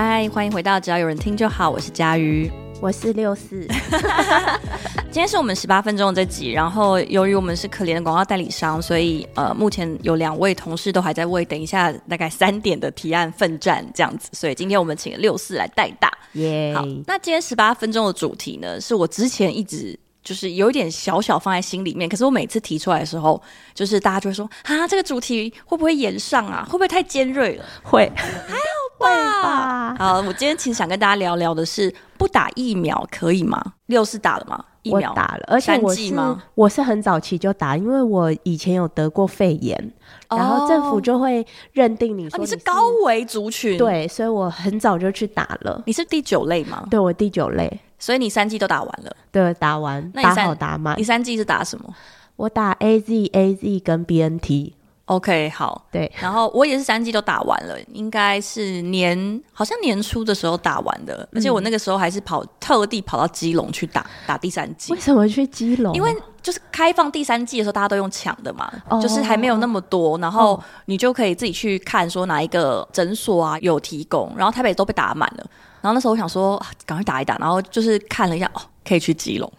嗨，欢迎回到只要有人听就好，我是佳瑜，我是六四。今天是我们十八分钟的这集，然后由于我们是可怜的广告代理商，所以呃，目前有两位同事都还在为等一下大概三点的提案奋战这样子，所以今天我们请六四来代打。耶好，那今天十八分钟的主题呢，是我之前一直。就是有一点小小放在心里面，可是我每次提出来的时候，就是大家就会说啊，这个主题会不会延上啊？会不会太尖锐了？会，还好吧。吧好，我今天其实想跟大家聊聊的是，不打疫苗可以吗？六是打了吗？疫苗打了，而且我是我是很早期就打，因为我以前有得过肺炎，哦、然后政府就会认定你说你是、哦、你是高危族群，对，所以我很早就去打了。你是第九类吗？对，我第九类。所以你三季都打完了？对，打完，那打好打满。你三季是打什么？我打 A Z A Z 跟 B N T。OK，好，对。然后我也是三季都打完了，应该是年好像年初的时候打完的，而且我那个时候还是跑特地跑到基隆去打打第三季。为什么去基隆？因为就是开放第三季的时候，大家都用抢的嘛，就是还没有那么多，然后你就可以自己去看说哪一个诊所啊有提供，然后台北都被打满了。然后那时候我想说，赶快打一打，然后就是看了一下，哦，可以去基隆，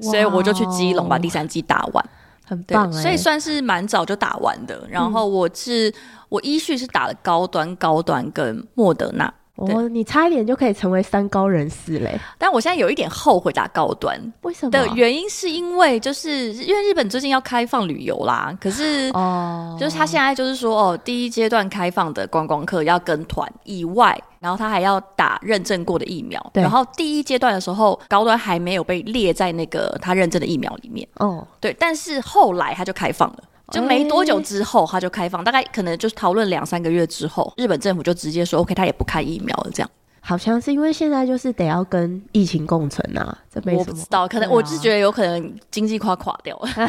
所以我就去基隆把第三季打完，很棒，所以算是蛮早就打完的。然后我是、嗯、我依序是打了高端、高端跟莫德纳。哦，你差一点就可以成为三高人士嘞！但我现在有一点后悔打高端，为什么？的原因是因为就是因为日本最近要开放旅游啦，可是哦，就是他现在就是说哦，第一阶段开放的观光客要跟团以外，然后他还要打认证过的疫苗，对。然后第一阶段的时候高端还没有被列在那个他认证的疫苗里面。哦，对，但是后来他就开放了。就没多久之后，他就开放，欸、大概可能就是讨论两三个月之后，日本政府就直接说 OK，他也不看疫苗了。这样好像是因为现在就是得要跟疫情共存啊，这没什么，我不知道，可能我是觉得有可能经济快垮掉了。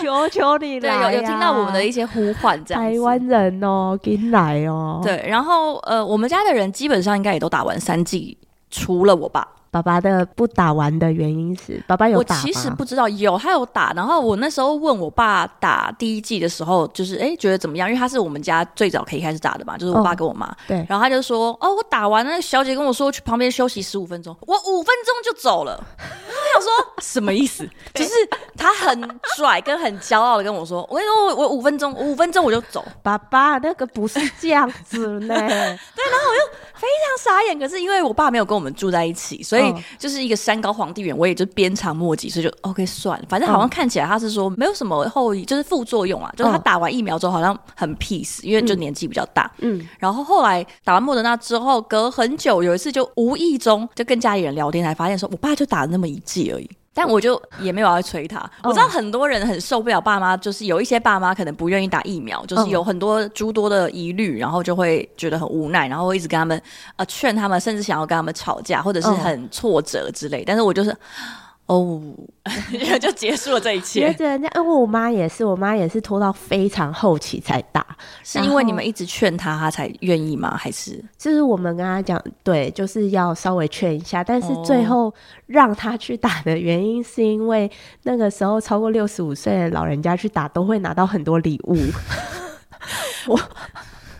求求你了，对，有有听到我们的一些呼唤，这样台湾人哦，进来哦。对，然后呃，我们家的人基本上应该也都打完三剂，除了我爸。爸爸的不打完的原因是，爸爸有打吗？我其实不知道，有他有打。然后我那时候问我爸打第一季的时候，就是哎、欸、觉得怎么样？因为他是我们家最早可以开始打的嘛，就是我爸跟我妈。哦、对。然后他就说：“哦，我打完了。”小姐跟我说去旁边休息十五分钟，我五分钟就走了。我想说什么意思？就是他很拽跟很骄傲的跟我说：“我跟你说，我我五分钟，我五分钟我就走。”爸爸那个不是这样子呢。对，然后我就非常傻眼。可是因为我爸没有跟我们住在一起，所以。就是一个山高皇帝远，我也就鞭长莫及，所以就 OK 算了。反正好像看起来他是说没有什么后遗，就是副作用啊。就是他打完疫苗之后好像很 peace，因为就年纪比较大。嗯，然后后来打完莫德纳之后，隔很久有一次就无意中就跟家里人聊天，才发现说我爸就打了那么一剂而已。但我就也没有要催他。我知道很多人很受不了爸妈，就是有一些爸妈可能不愿意打疫苗，就是有很多诸多的疑虑，然后就会觉得很无奈，然后会一直跟他们呃劝他们，甚至想要跟他们吵架，或者是很挫折之类。但是我就是。哦，就结束了这一切。对对，那因为我妈也是，我妈也是拖到非常后期才打，是因为你们一直劝她，她才愿意吗？还是就是我们跟她讲，对，就是要稍微劝一下，但是最后让她去打的原因，是因为那个时候超过六十五岁的老人家去打，都会拿到很多礼物。我。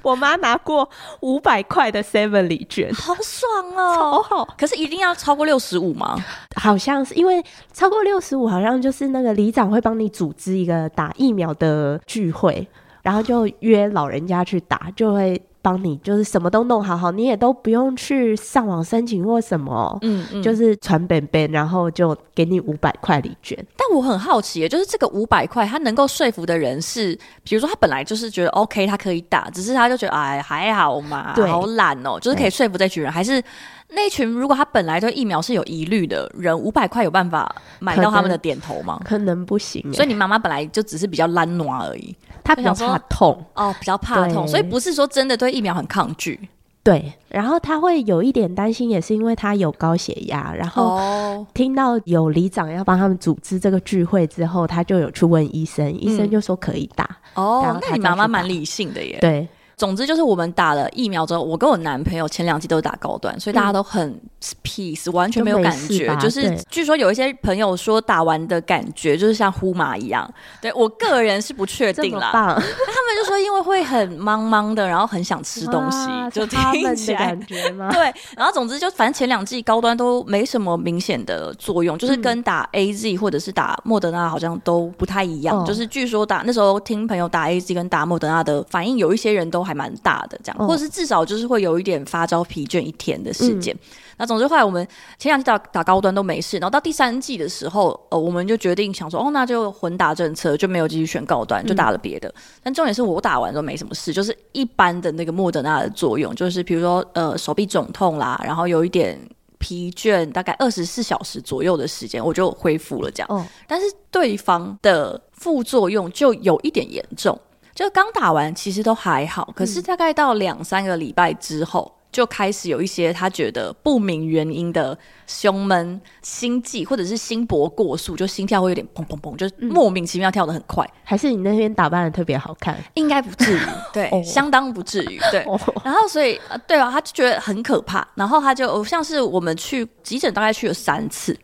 我妈拿过五百块的 Seven 礼券，好爽哦，超好。可是一定要超过六十五吗？好像是因为超过六十五，好像就是那个里长会帮你组织一个打疫苗的聚会，然后就约老人家去打，就会。帮你就是什么都弄好好，你也都不用去上网申请或什么，嗯，嗯，就是传本本，然后就给你五百块礼券。但我很好奇，就是这个五百块，他能够说服的人是，比如说他本来就是觉得 OK，他可以打，只是他就觉得哎还好嘛，对。好懒哦，就是可以说服这群人，对还是那群如果他本来对疫苗是有疑虑的人，五百块有办法买到他们的点头吗？可能，不行，所以你妈妈本来就只是比较懒惰而已。她比较怕痛哦，比较怕痛，所以不是说真的对疫苗很抗拒。对，然后他会有一点担心，也是因为他有高血压。然后听到有里长要帮他们组织这个聚会之后，他就有去问医生，医生就说可以打。哦，那你妈妈蛮理性的耶。对，总之就是我们打了疫苗之后，我跟我男朋友前两季都是打高端，所以大家都很 peace，完全没有感觉。就是据说有一些朋友说打完的感觉就是像呼麻一样，对我个人是不确定啦。他们就说因为会很茫茫的，然后很想吃东西，就听起来感觉吗？对，然后总之就反正前两季高端都没什么明显的作用，就是跟打 AZ 或者是打莫德纳好像都不太一样。就是据说打那时候听朋友打 AZ 跟打莫德纳的反应，有一些人都还蛮大的，这样，或者是至少就是会有一点发烧、疲倦一天的时间。那总之后来我们前两季打打高端都没事，然后到第三季的时候，呃，我们就决定想说，哦，那就混打政策，就没有继续选高端，就打了别的。但重点是我打完都没什么事，就是一般的那个莫德纳的作用，就是比如说呃手臂肿痛啦，然后有一点。疲倦大概二十四小时左右的时间，我就恢复了这样。哦，但是对方的副作用就有一点严重，就刚打完其实都还好，可是大概到两三个礼拜之后。嗯就开始有一些他觉得不明原因的胸闷、心悸，或者是心搏过速，就心跳会有点砰砰砰，就莫名其妙跳得很快。嗯、还是你那边打扮的特别好看？应该不至于，对，哦、相当不至于，对。哦、然后所以，对啊，他就觉得很可怕。然后他就像是我们去急诊，大概去了三次。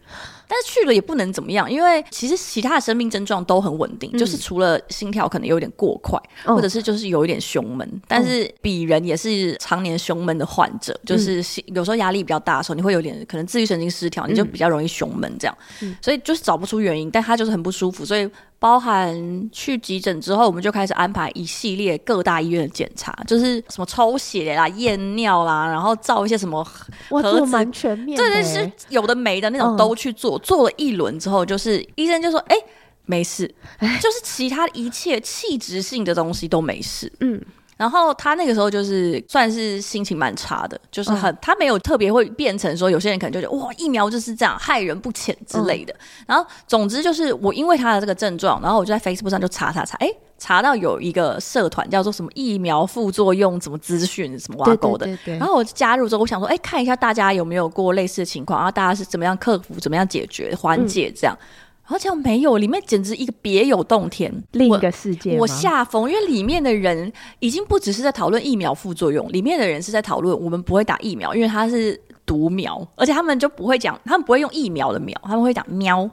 但是去了也不能怎么样，因为其实其他的生命症状都很稳定，嗯、就是除了心跳可能有点过快，哦、或者是就是有一点胸闷。但是鄙人也是常年胸闷的患者，嗯、就是有时候压力比较大的时候，你会有点可能自律神经失调，你就比较容易胸闷这样。嗯、所以就是找不出原因，但他就是很不舒服，所以。包含去急诊之后，我们就开始安排一系列各大医院的检查，就是什么抽血啦、验尿啦，然后照一些什么盒子，蛮全面的。对对，是有的没的那种都去做。嗯、做了一轮之后，就是医生就说：“哎、欸，没事，就是其他一切器质性的东西都没事。”嗯。然后他那个时候就是算是心情蛮差的，就是很、嗯、他没有特别会变成说有些人可能就觉得哇疫苗就是这样害人不浅之类的。嗯、然后总之就是我因为他的这个症状，然后我就在 Facebook 上就查查查，哎，查到有一个社团叫做什么疫苗副作用怎么资讯什么挖沟的，对对对对，然后我加入之后，我想说，哎，看一下大家有没有过类似的情况，然后大家是怎么样克服、怎么样解决、缓解这样。嗯而且没有，里面简直一个别有洞天，另一个世界。我吓疯，因为里面的人已经不只是在讨论疫苗副作用，里面的人是在讨论我们不会打疫苗，因为它是毒苗，而且他们就不会讲，他们不会用疫苗的苗，他们会讲喵。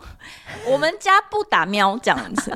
我们家不打喵这样子。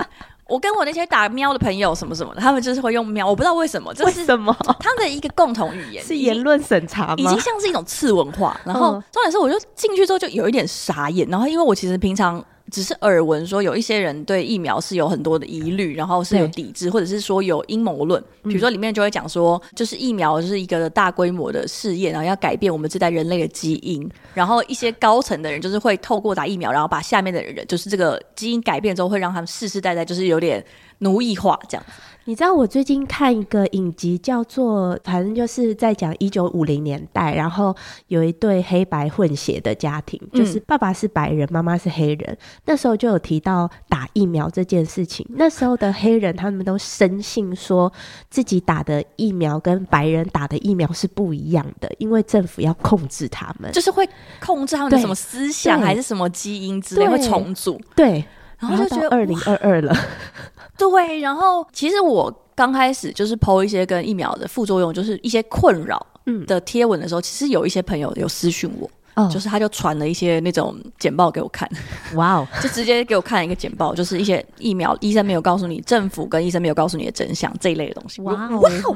我跟我那些打喵的朋友什么什么的，他们就是会用喵，我不知道为什么，这是什么？他们的一个共同语言是言论审查吗？已经像是一种次文化。然后重点是，我就进去之后就有一点傻眼。然后因为我其实平常。只是耳闻说有一些人对疫苗是有很多的疑虑，然后是有抵制，或者是说有阴谋论。比如说里面就会讲说，就是疫苗就是一个大规模的试验，然后要改变我们这代人类的基因。然后一些高层的人就是会透过打疫苗，然后把下面的人就是这个基因改变之后，会让他们世世代代就是有点奴役化这样。你知道我最近看一个影集，叫做反正就是在讲一九五零年代，然后有一对黑白混血的家庭，就是爸爸是白人，妈妈是黑人。那时候就有提到打疫苗这件事情。那时候的黑人他们都深信说自己打的疫苗跟白人打的疫苗是不一样的，因为政府要控制他们，就是会控制他们的什么思想还是什么基因之类，会重组。对。然后就觉得二零二二了，对。然后其实我刚开始就是 po 一些跟疫苗的副作用，就是一些困扰的贴文的时候，嗯、其实有一些朋友有私讯我，哦、就是他就传了一些那种简报给我看，哇哦，就直接给我看一个简报，就是一些疫苗医生没有告诉你，政府跟医生没有告诉你的真相这一类的东西。哇哦，哇哦，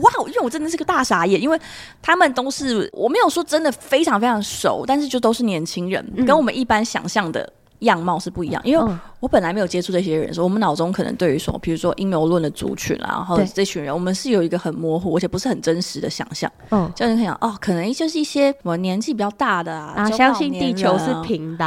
哇哦，因为我真的是个大傻眼，因为他们都是我没有说真的非常非常熟，但是就都是年轻人，嗯、跟我们一般想象的。样貌是不一样，因为我本来没有接触这些人，说我们脑中可能对于说，比如说阴谋论的族群啊，然后这群人，我们是有一个很模糊，而且不是很真实的想象。嗯，就你可以想，哦，可能就是一些什么年纪比较大的啊，相信地球是平的。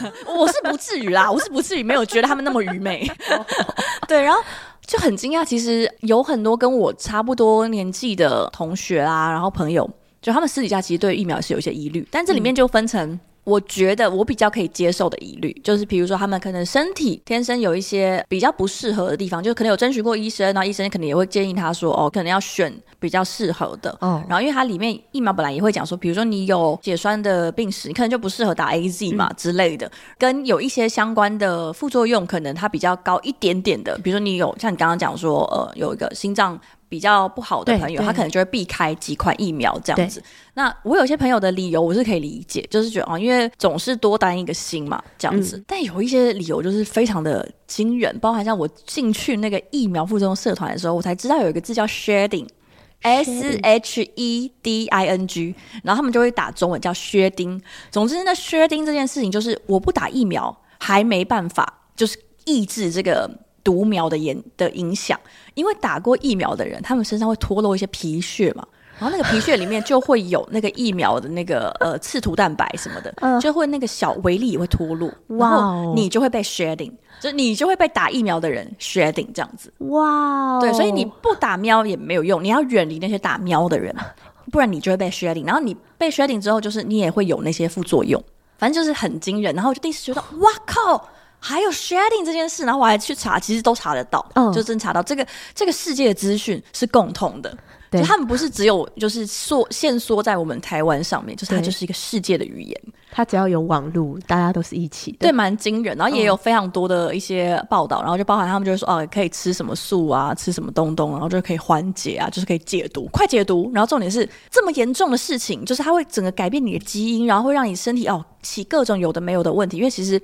我是不至于啦，我是不至于没有觉得他们那么愚昧。对，然后就很惊讶，其实有很多跟我差不多年纪的同学啊，然后朋友，就他们私底下其实对疫苗是有一些疑虑，但这里面就分成。我觉得我比较可以接受的疑虑，就是比如说他们可能身体天生有一些比较不适合的地方，就可能有征询过医生，然后医生可能也会建议他说，哦，可能要选比较适合的。哦，然后因为它里面疫苗本来也会讲说，比如说你有血栓的病史，你可能就不适合打 AZ 嘛、嗯、之类的，跟有一些相关的副作用，可能它比较高一点点的，比如说你有像你刚刚讲说，呃，有一个心脏比较不好的朋友，他可能就会避开几款疫苗这样子。那我有些朋友的理由我是可以理解，就是觉得哦，因为总是多担一个心嘛，这样子。嗯、但有一些理由就是非常的惊人，包含像我进去那个疫苗副作用社团的时候，我才知道有一个字叫 shedding，S H E D I N G，然后他们就会打中文叫薛丁。总之，那薛丁这件事情就是我不打疫苗还没办法，就是抑制这个。毒苗的影的影响，因为打过疫苗的人，他们身上会脱落一些皮屑嘛，然后那个皮屑里面就会有那个疫苗的那个 呃刺突蛋白什么的，呃、就会那个小微粒也会脱落，哇、哦，然后你就会被 shedding，就你就会被打疫苗的人 shedding 这样子，哇、哦，对，所以你不打喵也没有用，你要远离那些打喵的人，不然你就会被 shedding，然后你被 shedding 之后，就是你也会有那些副作用，反正就是很惊人，然后就第一次觉得，哇靠！还有 shedding 这件事，然后我还去查，其实都查得到，嗯、就真查到这个这个世界的资讯是共通的，对。就他们不是只有就是缩限缩在我们台湾上面，就是它就是一个世界的语言，它只要有网络，大家都是一起的，对，蛮惊人。然后也有非常多的一些报道，嗯、然后就包含他们就是说哦，可以吃什么素啊，吃什么东东，然后就可以缓解啊，就是可以解毒，快解毒。然后重点是这么严重的事情，就是它会整个改变你的基因，然后会让你身体哦起各种有的没有的问题，因为其实。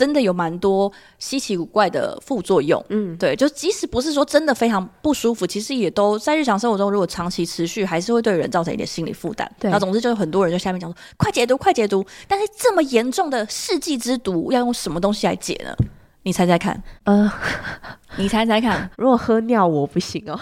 真的有蛮多稀奇古怪的副作用，嗯，对，就即使不是说真的非常不舒服，其实也都在日常生活中，如果长期持续，还是会对人造成一点心理负担。对，然后总之就是很多人就下面讲说，快解毒，快解毒！但是这么严重的世纪之毒，要用什么东西来解呢？你猜猜看，呃，你猜猜看，如果喝尿我不行哦，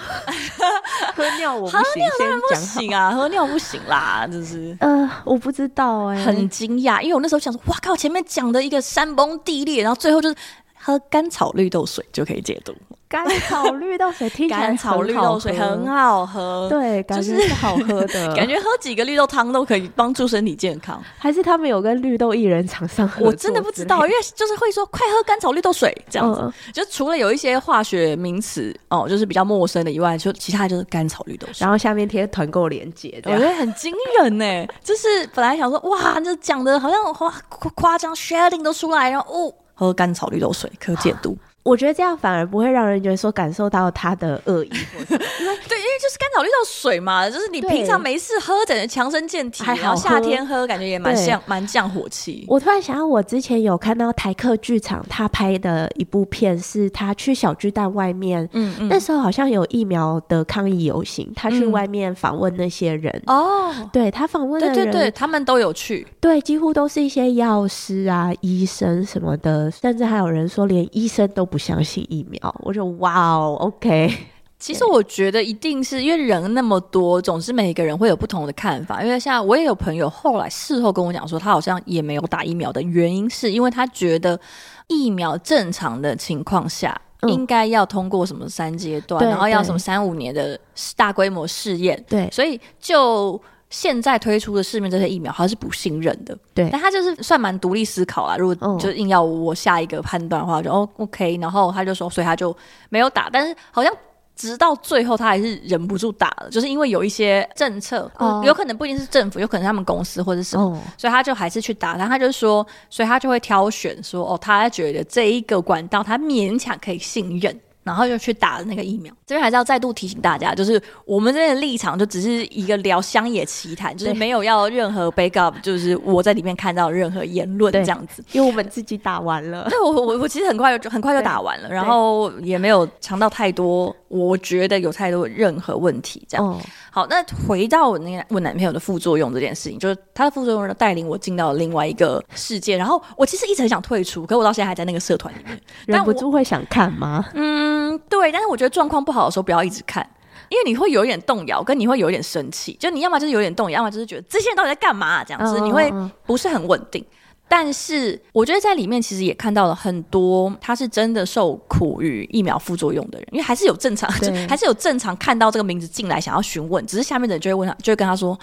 喝尿我不行，喝尿当然不行啊，喝尿不行啦，就是，呃，我不知道哎、欸，很惊讶，因为我那时候想说，哇靠，前面讲的一个山崩地裂，然后最后就是喝甘草绿豆水就可以解毒。甘草绿豆水甘草绿豆水很好喝，对，感觉是好喝的，感觉喝几个绿豆汤都可以帮助身体健康。还是他们有跟绿豆薏仁厂商合作？我真的不知道，因为就是会说快喝甘草绿豆水这样子，嗯、就除了有一些化学名词哦，就是比较陌生的以外，就其他就是甘草绿豆水。然后下面贴团购链接，我觉得很惊人呢。就是本来想说哇，就讲的好像哇夸张，shedding 都出来，然后哦，喝甘草绿豆水可解毒。我觉得这样反而不会让人觉得说感受到他的恶意，对，因为就是甘草绿豆水嘛，就是你平常没事喝，等于强身健体，还好夏天喝，感觉也蛮像蛮降火气。我突然想到，我之前有看到台客剧场他拍的一部片，是他去小巨蛋外面，嗯嗯，那时候好像有疫苗的抗议游行，他去外面访问那些人哦，对他访问的人，对对对，他们都有去，对，几乎都是一些药师啊、医生什么的，甚至还有人说连医生都不。不相信疫苗，我说哇哦，OK。其实我觉得一定是因为人那么多，总是每一个人会有不同的看法。因为像我也有朋友后来事后跟我讲说，他好像也没有打疫苗的原因，是因为他觉得疫苗正常的情况下应该要通过什么三阶段，嗯、然后要什么三五年的大规模试验，对，所以就。现在推出的市面这些疫苗，他是不信任的。对，但他就是算蛮独立思考啦。如果就硬要我下一个判断的话，就哦 OK，然后他就说，所以他就没有打。但是好像直到最后，他还是忍不住打了，就是因为有一些政策，哦、有可能不一定是政府，有可能他们公司或者什么，哦、所以他就还是去打。然后他就说，所以他就会挑选说，哦，他觉得这一个管道他勉强可以信任。然后就去打了那个疫苗。这边还是要再度提醒大家，就是我们这边的立场就只是一个聊乡野奇谈，就是没有要任何 backup，就是我在里面看到任何言论这样子。因为我们自己打完了，对，我我我其实很快就很快就打完了，然后也没有尝到太多，我觉得有太多任何问题这样。哦、好，那回到我那个我男朋友的副作用这件事情，就是他的副作用带领我进到了另外一个世界。然后我其实一直很想退出，可是我到现在还在那个社团里面，忍不住会想看吗？嗯。嗯，对，但是我觉得状况不好的时候不要一直看，因为你会有一点动摇，跟你会有一点生气，就你要么就是有点动摇，要么就是觉得这些人到底在干嘛啊，这样子，你会不是很稳定。但是我觉得在里面其实也看到了很多他是真的受苦于疫苗副作用的人，因为还是有正常，对还是有正常看到这个名字进来想要询问，只是下面的人就会问他，就会跟他说。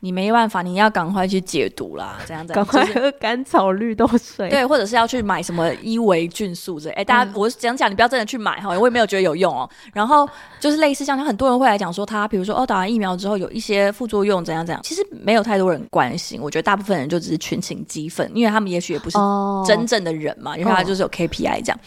你没办法，你要赶快去解毒啦，这样子，赶快喝甘草绿豆水，对，或者是要去买什么伊维菌素之类。哎，大家，我讲讲，你不要真的去买哈，我也没有觉得有用哦。然后就是类似像很多人会来讲说，他比如说哦，打完疫苗之后有一些副作用，怎样怎样。其实没有太多人关心，我觉得大部分人就只是群情激愤，因为他们也许也不是真正的人嘛，因为他就是有 KPI 这样。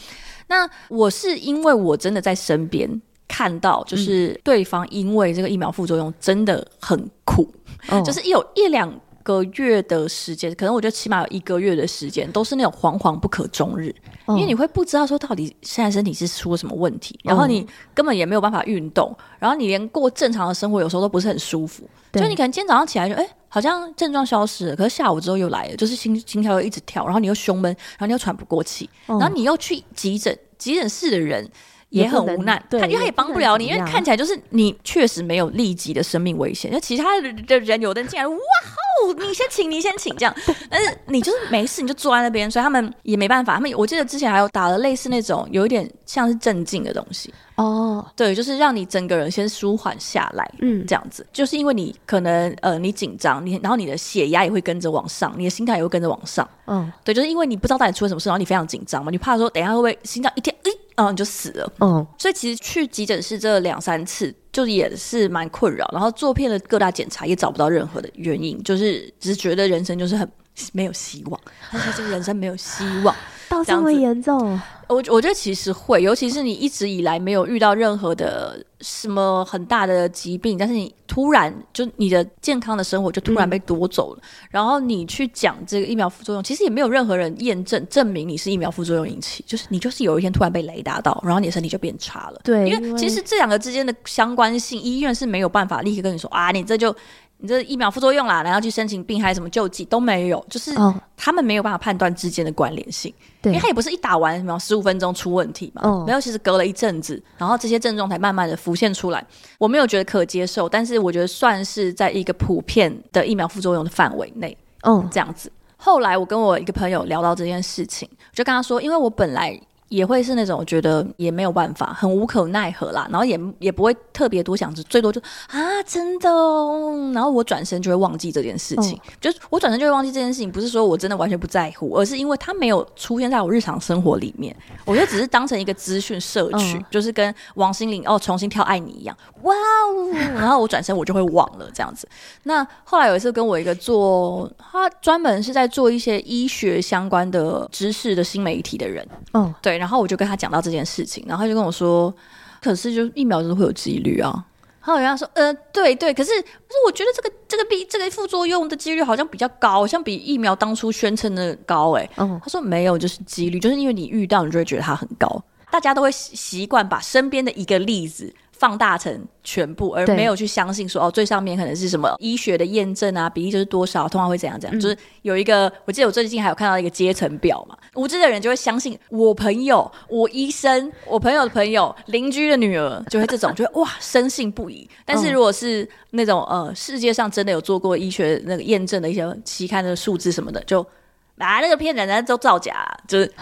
那我是因为我真的在身边。看到，就是对方因为这个疫苗副作用真的很苦，嗯、就是有一两个月的时间，可能我觉得起码有一个月的时间，都是那种惶惶不可终日，因为你会不知道说到底现在身体是出了什么问题，然后你根本也没有办法运动，然后你连过正常的生活有时候都不是很舒服，就你可能今天早上起来就哎。好像症状消失了，可是下午之后又来了，就是心心跳又一直跳，然后你又胸闷，然后你又喘不过气，嗯、然后你又去急诊，急诊室的人也很无奈，他因为他也帮不了你，因为看起来就是你确实没有立即的生命危险，那其他的人有的人进来，哇吼，你先请，你先请这样，但是你就是没事，你就坐在那边，所以他们也没办法，他们我记得之前还有打了类似那种有一点像是镇静的东西。哦，对，就是让你整个人先舒缓下来，嗯，这样子，就是因为你可能呃你紧张，你然后你的血压也会跟着往上，你的心态也会跟着往上，嗯，对，就是因为你不知道到底出了什么事，然后你非常紧张嘛，你怕说等一下会不会心脏一跳，诶，然后你就死了，嗯，所以其实去急诊室这两三次就也是蛮困扰，然后做遍了各大检查也找不到任何的原因，就是只是觉得人生就是很没有希望，他说这个人生没有希望。到这么严重，我我觉得其实会，尤其是你一直以来没有遇到任何的什么很大的疾病，但是你突然就你的健康的生活就突然被夺走了，嗯、然后你去讲这个疫苗副作用，其实也没有任何人验证证明你是疫苗副作用引起，就是你就是有一天突然被雷打到，然后你的身体就变差了。对，因为其实这两个之间的相关性，医院是没有办法立刻跟你说啊，你这就。你这疫苗副作用啦，然后去申请病害什么救济都没有，就是他们没有办法判断之间的关联性，对，因为他也不是一打完什么十五分钟出问题嘛，嗯，没有，其实隔了一阵子，然后这些症状才慢慢的浮现出来。我没有觉得可接受，但是我觉得算是在一个普遍的疫苗副作用的范围内，嗯，这样子。后来我跟我一个朋友聊到这件事情，我就跟他说，因为我本来。也会是那种我觉得也没有办法，很无可奈何啦，然后也也不会特别多想，最多就啊真的哦，然后我转身就会忘记这件事情，哦、就是我转身就会忘记这件事情，不是说我真的完全不在乎，而是因为它没有出现在我日常生活里面，我觉得只是当成一个资讯摄取，哦、就是跟王心凌哦重新跳爱你一样，哇哦，然后我转身我就会忘了这样子。那后来有一次跟我一个做他专门是在做一些医学相关的知识的新媒体的人，嗯、哦，对。然后我就跟他讲到这件事情，然后他就跟我说：“可是就疫苗就是会有几率啊。”然后我跟他说：“呃，对对，可是可是我觉得这个这个比这个副作用的几率好像比较高，好像比疫苗当初宣称的高。”哎，嗯，他说没有，就是几率，就是因为你遇到，你就会觉得它很高。大家都会习惯把身边的一个例子。放大成全部，而没有去相信说哦，最上面可能是什么医学的验证啊，比例就是多少，通常会怎样怎样，嗯、就是有一个，我记得我最近还有看到一个阶层表嘛，无知的人就会相信我朋友、我医生、我朋友的朋友、邻居的女儿，就会这种，就会哇深信不疑。但是如果是那种呃，世界上真的有做过医学那个验证的一些期刊的数字什么的，就。啊，那个骗人的都造假，就是，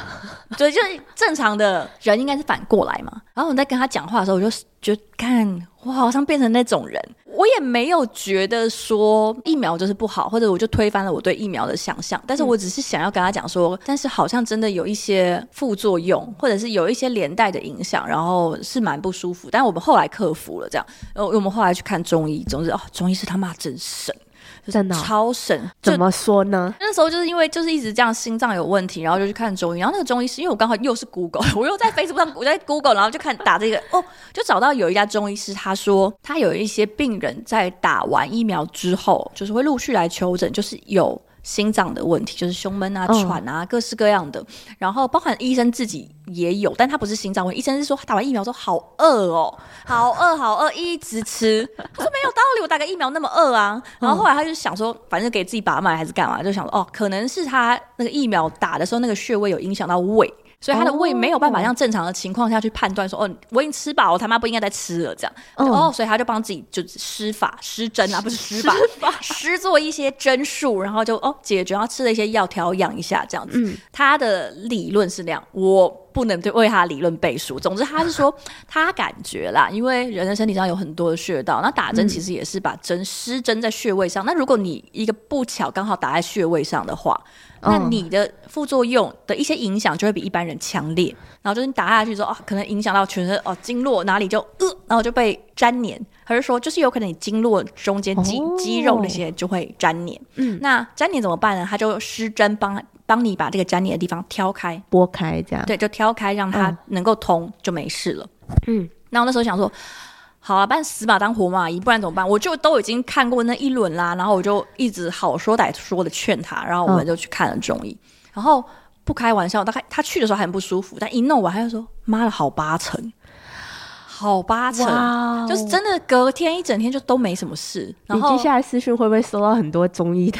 对，就是正常的人应该是反过来嘛。然后我在跟他讲话的时候，我就觉得看我好像变成那种人，我也没有觉得说疫苗就是不好，或者我就推翻了我对疫苗的想象。但是我只是想要跟他讲说，嗯、但是好像真的有一些副作用，或者是有一些连带的影响，然后是蛮不舒服。但我们后来克服了，这样，呃，我们后来去看中医，总之哦，中医是他妈真神。真的超神，怎么说呢？那时候就是因为就是一直这样心脏有问题，然后就去看中医。然后那个中医师，因为我刚好又是 Google，我又在 Facebook 上，我在 Google，然后就看打这个哦，就找到有一家中医师，他说他有一些病人在打完疫苗之后，就是会陆续来求诊，就是有。心脏的问题就是胸闷啊、喘啊，各式各样的。然后包含医生自己也有，但他不是心脏问题。医生是说他打完疫苗之后好饿哦，好饿好饿，一直吃。他说没有道理，我打个疫苗那么饿啊。然后后来他就想说，反正给自己把脉还是干嘛，就想说哦，可能是他那个疫苗打的时候那个穴位有影响到胃。所以他的胃没有办法像正常的情况下去判断说，哦，我已经吃饱，我他妈不应该再吃了这样。哦，所以他就帮自己就施法施针啊，不是施法，施做一些针术，然后就哦解决，然后吃了一些药调养一下这样子。嗯，他的理论是那样，我不能对为他理论背书。总之他是说他感觉啦，因为人的身体上有很多的穴道，那打针其实也是把针施针在穴位上。那如果你一个不巧刚好打在穴位上的话。那你的副作用的一些影响就会比一般人强烈，然后就是你打下去之后，啊，可能影响到全身哦，经络哪里就呃，然后就被粘黏，还是说就是有可能你经络中间肌肌肉那些就会粘黏。嗯，那粘黏怎么办呢？他就施针帮帮你把这个粘连的地方挑开、拨开，这样对，就挑开让它能够通，就没事了。嗯，那我那时候想说，好啊，办死马当活马医，不然怎么办？我就都已经看过那一轮啦，然后我就一直好说歹说的劝他，然后我们就去看了中医，嗯、然后不开玩笑，大概他去的时候还很不舒服，但一弄完他就说，妈的，好八成。好八成就是真的隔天一整天就都没什么事。然后你接下来私讯会不会收到很多中医的？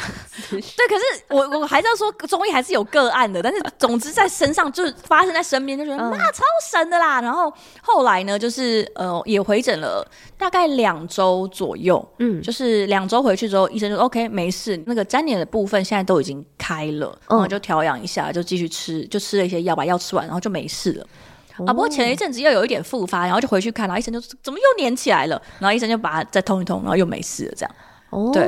对，可是我我还是要说中医还是有个案的，但是总之在身上就是发生在身边，就觉得妈、嗯、超神的啦。然后后来呢，就是呃也回诊了大概两周左右，嗯，就是两周回去之后，医生就说 OK 没事，那个粘连的部分现在都已经开了，然后就调养一下，就继续吃，就吃了一些药，把药吃完，然后就没事了。啊，不过前一阵子又有一点复发，然后就回去看，然后医生就说怎么又粘起来了，然后医生就把它再通一通，然后又没事了，这样。哦，对，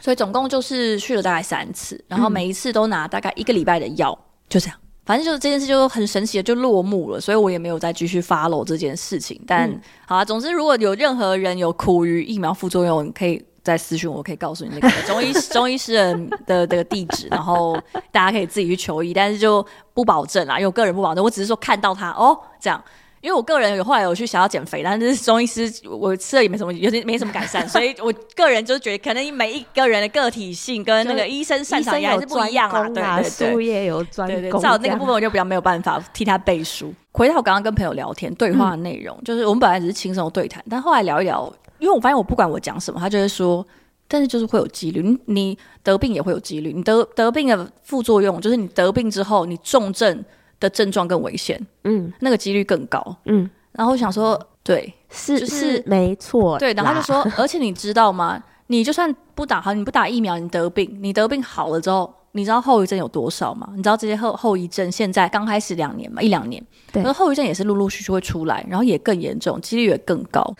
所以总共就是去了大概三次，然后每一次都拿大概一个礼拜的药，嗯、就这样。反正就是这件事就很神奇的就落幕了，所以我也没有再继续 follow 这件事情。但、嗯、好啊，总之如果有任何人有苦于疫苗副作用，可以。在私讯，我可以告诉你那个 中医中医师人的这个地址，然后大家可以自己去求医，但是就不保证啦，因为我个人不保证，我只是说看到他哦这样，因为我个人有后来有去想要减肥，但是中医师我吃了也没什么，有点没什么改善，所以我个人就觉得可能每一个人的个体性跟那个医生擅长也还是不一样啊，对对对，术业有专攻，对对，照那个部分我就比较没有办法替他背书。回到我刚刚跟朋友聊天对话的内容，嗯、就是我们本来只是轻松的对谈，但后来聊一聊。因为我发现我不管我讲什么，他就会说，但是就是会有几率，你你得病也会有几率，你得得病的副作用就是你得病之后，你重症的症状更危险，嗯，那个几率更高，嗯。然后我想说，对，是、就是、是没错，对。然后他就说，而且你知道吗？你就算不打好，你不打疫苗，你得病，你得病好了之后，你知道后遗症有多少吗？你知道这些后后遗症现在刚开始两年嘛，一两年，对，而后遗症也是陆陆续续会出来，然后也更严重，几率也更高。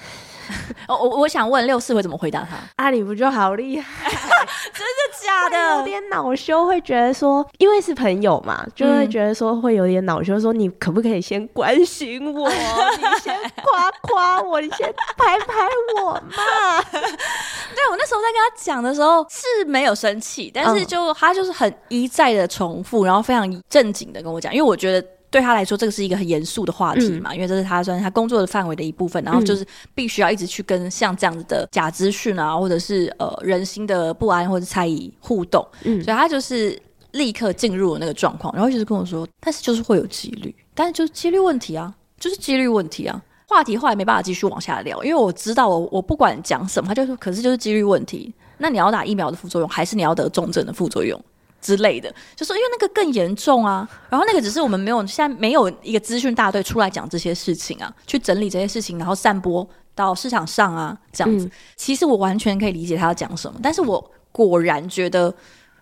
我我我想问六四会怎么回答他？阿里不就好厉害？真的假的？有点恼羞，会觉得说，因为是朋友嘛，就会觉得说会有点恼羞，说你可不可以先关心我？你先夸夸我，你先拍拍我嘛？对，我那时候在跟他讲的时候是没有生气，但是就他就是很一再的重复，然后非常正经的跟我讲，因为我觉得。对他来说，这个是一个很严肃的话题嘛，嗯、因为这是他算是他工作的范围的一部分，然后就是必须要一直去跟像这样子的假资讯啊，或者是呃人心的不安或者猜疑互动，嗯，所以他就是立刻进入了那个状况，然后就是跟我说，但是就是会有几率，但是就是几率问题啊，就是几率问题啊，话题后来没办法继续往下聊，因为我知道我我不管讲什么，他就说，可是就是几率问题，那你要打疫苗的副作用，还是你要得重症的副作用？之类的，就说因为那个更严重啊，然后那个只是我们没有现在没有一个资讯大队出来讲这些事情啊，去整理这些事情，然后散播到市场上啊，这样子。嗯、其实我完全可以理解他要讲什么，但是我果然觉得，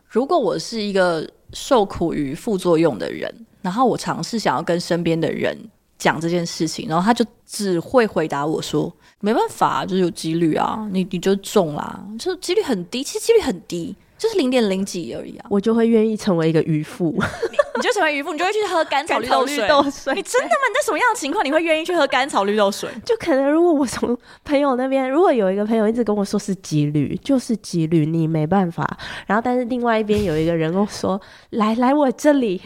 如果我是一个受苦于副作用的人，然后我尝试想要跟身边的人讲这件事情，然后他就只会回答我说：“没办法，就是有几率啊，你你就中啦，就几率很低，其实几率很低。”就是零点零几而已啊，我就会愿意成为一个渔夫。你，就成为渔夫，你就会去喝甘草绿豆水。豆水你真的吗？你在什么样的情况你会愿意去喝甘草绿豆水？就可能如果我从朋友那边，如果有一个朋友一直跟我说是几率，就是几率，你没办法。然后但是另外一边有一个人跟我说，来来我这里。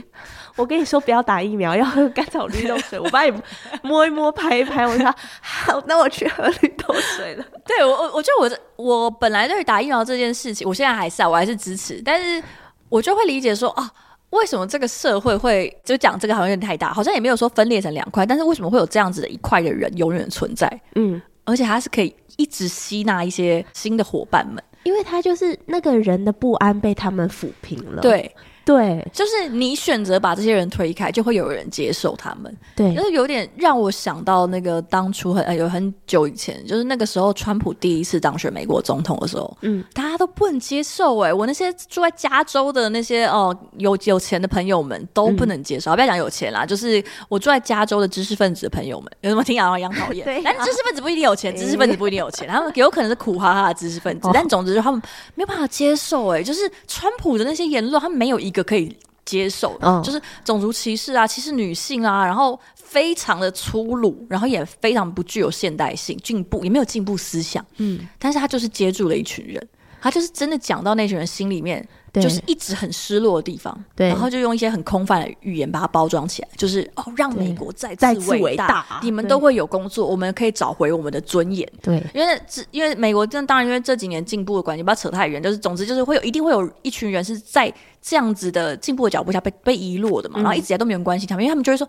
我跟你说，不要打疫苗，要喝甘草绿豆水。我帮你摸一摸，拍一拍。我说好，那我去喝绿豆水了。对我，我我觉得我我本来对打疫苗这件事情，我现在还是啊，我还是支持。但是我就会理解说啊，为什么这个社会会就讲这个好像有点太大，好像也没有说分裂成两块。但是为什么会有这样子的一块的人永远存在？嗯，而且他是可以一直吸纳一些新的伙伴们，因为他就是那个人的不安被他们抚平了。对。对，就是你选择把这些人推开，就会有人接受他们。对，就是有点让我想到那个当初很有很久以前，就是那个时候川普第一次当选美国总统的时候，嗯，大家都不能接受哎、欸，我那些住在加州的那些哦有有钱的朋友们都不能接受，嗯、不要讲有钱啦，就是我住在加州的知识分子的朋友们，有什么听 啊？杨讨厌，对但知识分子不一定有钱，知识分子不一定有钱，他们有可能是苦哈哈的知识分子，哦、但总之就他们没有办法接受哎、欸，就是川普的那些言论，他们没有一。一个可以接受的，就是种族歧视啊，歧视女性啊，然后非常的粗鲁，然后也非常不具有现代性、进步，也没有进步思想。嗯，但是他就是接住了一群人，他就是真的讲到那群人心里面，就是一直很失落的地方，对，然后就用一些很空泛的语言把它包装起来，就是哦，让美国再再次伟大，大，你们都会有工作，我们可以找回我们的尊严。对，因为这因为美国，这当然因为这几年进步的关系，不要扯太远，就是总之就是会有一定会有一群人是在这样子的进步的脚步下被被遗落的嘛，然后一直以来都没人关心他们，因为他们就会说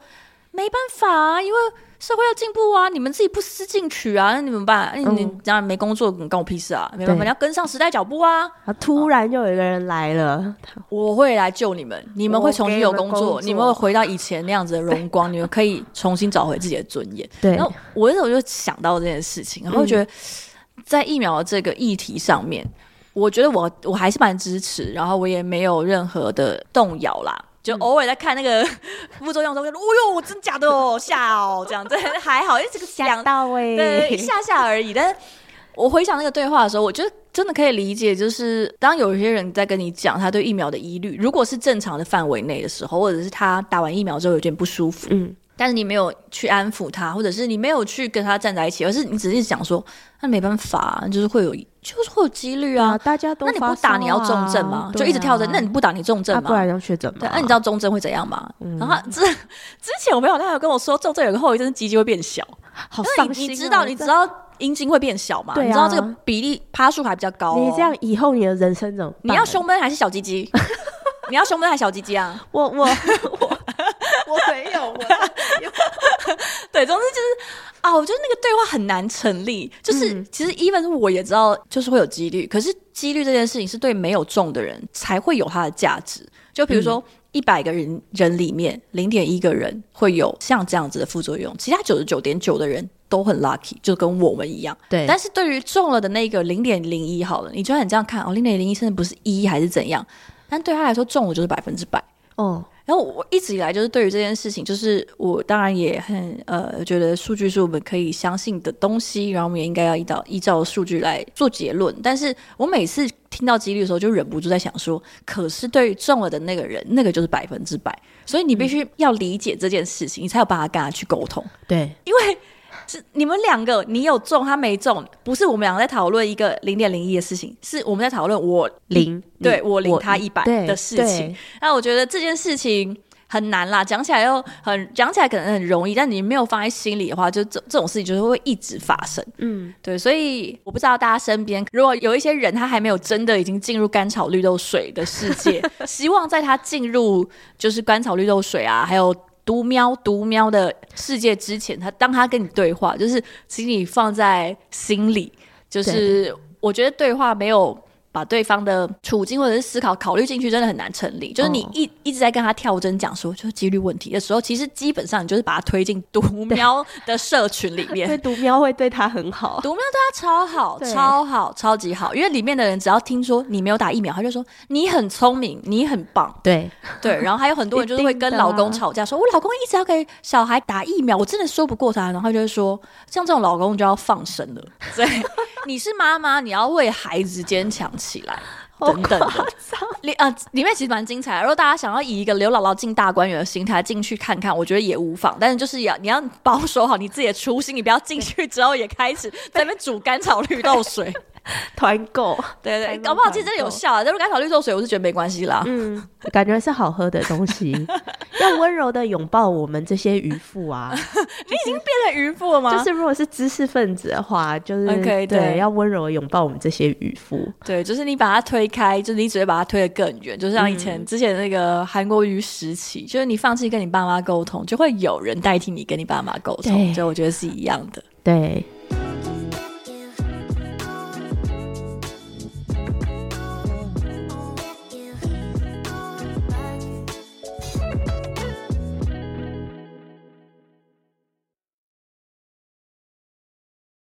没办法啊，因为。社会要进步啊！你们自己不思进取啊？那你怎么办？嗯、你当然没工作，关我屁事啊！没办法，你要跟上时代脚步啊！突然就有一个人来了，我会来救你们，你们会重新有工作，你们，工作你们会回到以前那样子的荣光，你们可以重新找回自己的尊严。对，然后我那时候就想到这件事情，然后觉得在疫苗的这个议题上面，嗯、我觉得我我还是蛮支持，然后我也没有任何的动摇啦。就偶尔在看那个 副作用的时候，就哦哟，真假的哦，吓哦，这样子 还好，因为这个吓到位，对，一下下而已。但是我回想那个对话的时候，我觉得真的可以理解，就是当有一些人在跟你讲他对疫苗的疑虑，如果是正常的范围内的时候，或者是他打完疫苗之后有点不舒服，嗯。但是你没有去安抚他，或者是你没有去跟他站在一起，而是你只是想说，那没办法，就是会有，就是会有几率啊。大家都、啊、那你不打你要重症吗？就一直跳针、啊，那你不打你重症吗？啊、不然要确诊吗？对，那你知道重症会怎样吗？嗯、然后之之前我朋友他有跟我说，重症有个后遗症，鸡鸡会变小，好伤心、啊。你知道你知道阴茎会变小吗？对、啊、你知道这个比例趴数还比较高、哦。你这样以后你的人生怎么办？你要胸闷还是小鸡鸡？你要胸闷还是小鸡鸡啊？我我我。我没有，我没 有。对，总之就是啊，我觉得那个对话很难成立。就是、嗯、其实，even 我也知道，就是会有几率。可是，几率这件事情是对没有中的人才会有它的价值。就比如说，一百个人人里面，零点一个人会有像这样子的副作用，其他九十九点九的人都很 lucky，就跟我们一样。对。但是对于中了的那个零点零一，好了，你就算你这样看哦，零点零一甚至不是一还是怎样，但对他来说，中了就是百分之百。哦。然后我一直以来就是对于这件事情，就是我当然也很呃觉得数据是我们可以相信的东西，然后我们也应该要依照依照数据来做结论。但是我每次听到几率的时候，就忍不住在想说，可是对于中了的那个人，那个就是百分之百，所以你必须要理解这件事情，嗯、你才有办法跟他去沟通。对，因为。是你们两个，你有中，他没中，不是我们两个在讨论一个零点零一的事情，是我们在讨论我零，对我零他一百的事情。那我觉得这件事情很难啦，讲起来又很讲起来可能很容易，但你没有放在心里的话，就这这种事情就是会一直发生。嗯，对，所以我不知道大家身边如果有一些人，他还没有真的已经进入甘草绿豆水的世界，希望在他进入就是甘草绿豆水啊，还有。独喵独喵的世界之前，他当他跟你对话，就是请你放在心里，就是我觉得对话没有。把对方的处境或者是思考考虑进去，真的很难成立。就是你一一直在跟他跳针讲说，就是几率问题的时候，其实基本上你就是把他推进独喵的社群里面。对，独喵会对他很好，独喵对他超好，超好，超级好。因为里面的人只要听说你没有打疫苗，他就说你很聪明，你很棒。对 对，然后还有很多人就是会跟老公吵架，说我老公一直要给小孩打疫苗，我真的说不过他。然后就会说，像这种老公就要放生了。对，你是妈妈，你要为孩子坚强起来，等等的，里啊里面其实蛮精彩的。如果大家想要以一个刘姥姥进大观园的心态进去看看，我觉得也无妨。但是就是要你要保守好你自己的初心，你不要进去之后也开始在那边煮甘草绿豆水。团购，对对，搞不好其实真的有效啊！但是甘草绿豆水，我是觉得没关系啦。嗯，感觉是好喝的东西，要温柔的拥抱我们这些渔夫啊！你已经变成渔夫了吗？就是如果是知识分子的话，就是 okay, 对，要温柔的拥抱我们这些渔夫。对，就是你把它推开，就是你只会把它推得更远。就像以前、嗯、之前那个韩国瑜时期，就是你放弃跟你爸妈沟通，就会有人代替你跟你爸妈沟通。所以我觉得是一样的。对。